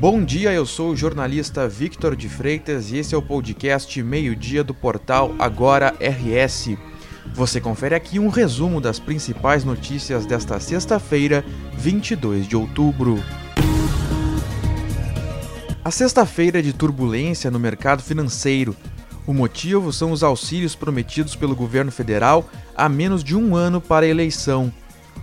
Bom dia, eu sou o jornalista Victor de Freitas e esse é o podcast Meio-Dia do portal Agora RS. Você confere aqui um resumo das principais notícias desta sexta-feira, 22 de outubro. A sexta-feira é de turbulência no mercado financeiro. O motivo são os auxílios prometidos pelo governo federal há menos de um ano para a eleição.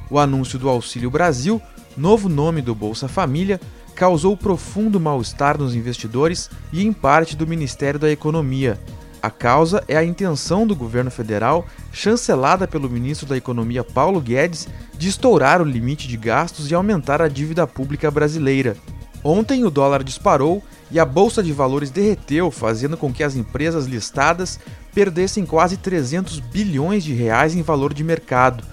O anúncio do Auxílio Brasil, novo nome do Bolsa Família, causou profundo mal-estar nos investidores e em parte do Ministério da Economia. A causa é a intenção do governo federal, chancelada pelo ministro da Economia Paulo Guedes, de estourar o limite de gastos e aumentar a dívida pública brasileira. Ontem o dólar disparou e a bolsa de valores derreteu, fazendo com que as empresas listadas perdessem quase 300 bilhões de reais em valor de mercado.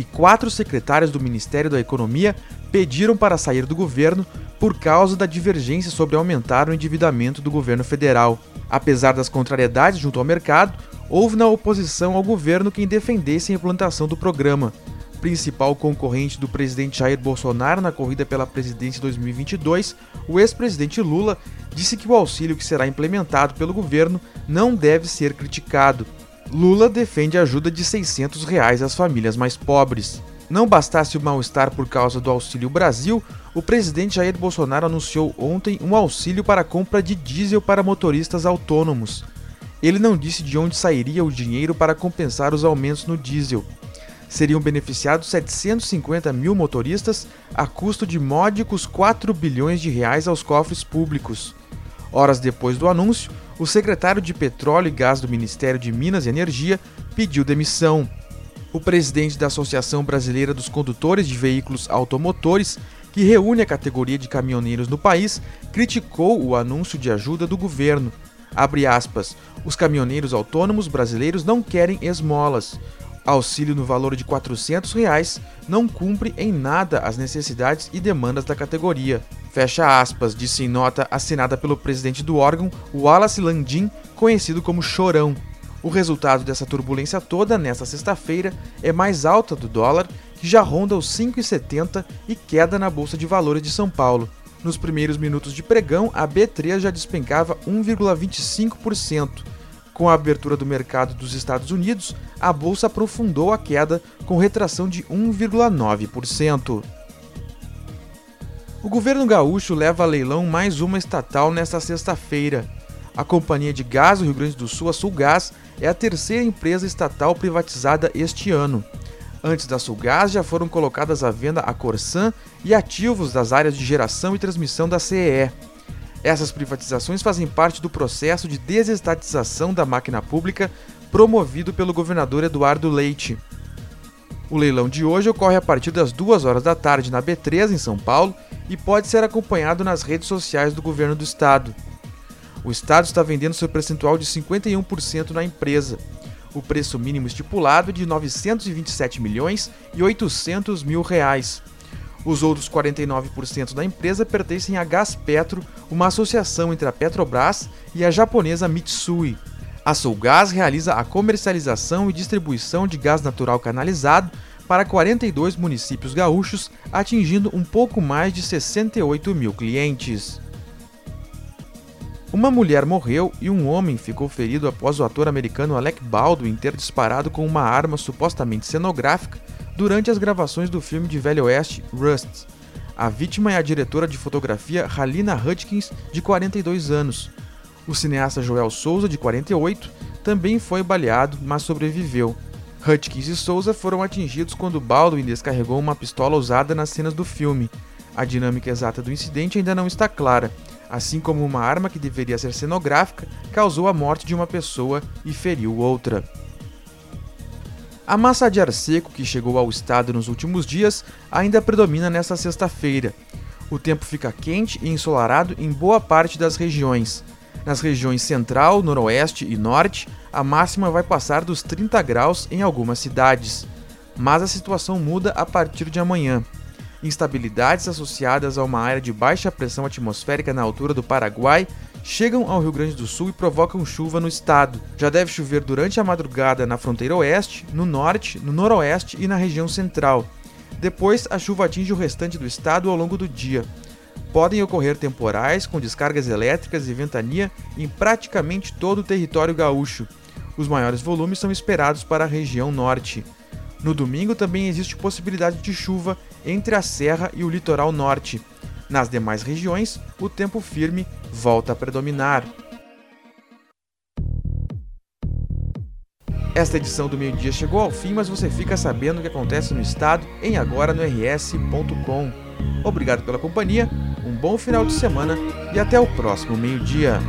E quatro secretários do Ministério da Economia pediram para sair do governo por causa da divergência sobre aumentar o endividamento do governo federal. Apesar das contrariedades junto ao mercado, houve na oposição ao governo quem defendesse a implantação do programa. Principal concorrente do presidente Jair Bolsonaro na corrida pela presidência 2022, o ex-presidente Lula disse que o auxílio que será implementado pelo governo não deve ser criticado. Lula defende ajuda de 600 reais às famílias mais pobres. Não bastasse o mal-estar por causa do Auxílio Brasil, o presidente Jair Bolsonaro anunciou ontem um auxílio para a compra de diesel para motoristas autônomos. Ele não disse de onde sairia o dinheiro para compensar os aumentos no diesel. Seriam beneficiados 750 mil motoristas a custo de módicos 4 bilhões de reais aos cofres públicos. Horas depois do anúncio, o secretário de Petróleo e Gás do Ministério de Minas e Energia pediu demissão. O presidente da Associação Brasileira dos Condutores de Veículos Automotores, que reúne a categoria de caminhoneiros no país, criticou o anúncio de ajuda do governo. Abre aspas, os caminhoneiros autônomos brasileiros não querem esmolas. Auxílio no valor de 400 reais não cumpre em nada as necessidades e demandas da categoria. Fecha aspas, disse em nota assinada pelo presidente do órgão, Wallace Landim, conhecido como Chorão. O resultado dessa turbulência toda nesta sexta-feira é mais alta do dólar, que já ronda os 5,70 e queda na bolsa de valores de São Paulo. Nos primeiros minutos de pregão, a B3 já despencava 1,25%. Com a abertura do mercado dos Estados Unidos, a bolsa aprofundou a queda com retração de 1,9%. O governo gaúcho leva a leilão mais uma estatal nesta sexta-feira. A Companhia de Gás do Rio Grande do Sul, a Sulgás, é a terceira empresa estatal privatizada este ano. Antes da Sulgás já foram colocadas à venda a Corsan e ativos das áreas de geração e transmissão da CEE. Essas privatizações fazem parte do processo de desestatização da máquina pública promovido pelo governador Eduardo Leite. O leilão de hoje ocorre a partir das 2 horas da tarde na B3 em São Paulo e pode ser acompanhado nas redes sociais do governo do estado. O Estado está vendendo seu percentual de 51% na empresa. O preço mínimo estipulado é de 927 milhões e 800 mil reais. Os outros 49% da empresa pertencem à Gaspetro, uma associação entre a Petrobras e a japonesa Mitsui. A Sulgás realiza a comercialização e distribuição de gás natural canalizado para 42 municípios gaúchos, atingindo um pouco mais de 68 mil clientes. Uma mulher morreu e um homem ficou ferido após o ator americano Alec Baldwin ter disparado com uma arma supostamente cenográfica durante as gravações do filme de Velho Oeste Rust. A vítima é a diretora de fotografia Halina Hutchins, de 42 anos. O cineasta Joel Souza, de 48, também foi baleado, mas sobreviveu. Hutchins e Souza foram atingidos quando Baldwin descarregou uma pistola usada nas cenas do filme. A dinâmica exata do incidente ainda não está clara, assim como uma arma que deveria ser cenográfica causou a morte de uma pessoa e feriu outra. A massa de ar seco que chegou ao estado nos últimos dias ainda predomina nesta sexta-feira. O tempo fica quente e ensolarado em boa parte das regiões. Nas regiões central, noroeste e norte, a máxima vai passar dos 30 graus em algumas cidades. Mas a situação muda a partir de amanhã. Instabilidades associadas a uma área de baixa pressão atmosférica na altura do Paraguai chegam ao Rio Grande do Sul e provocam chuva no estado. Já deve chover durante a madrugada na fronteira oeste, no norte, no noroeste e na região central. Depois, a chuva atinge o restante do estado ao longo do dia. podem ocorrer temporais com descargas elétricas e ventania em praticamente todo o território gaúcho. Os maiores volumes são esperados para a região norte. No domingo também existe possibilidade de chuva entre a Serra e o litoral norte. Nas demais regiões, o tempo firme volta a predominar. Esta edição do meio-dia chegou ao fim, mas você fica sabendo o que acontece no estado em agora no rs.com. Obrigado pela companhia, um bom final de semana e até o próximo meio-dia.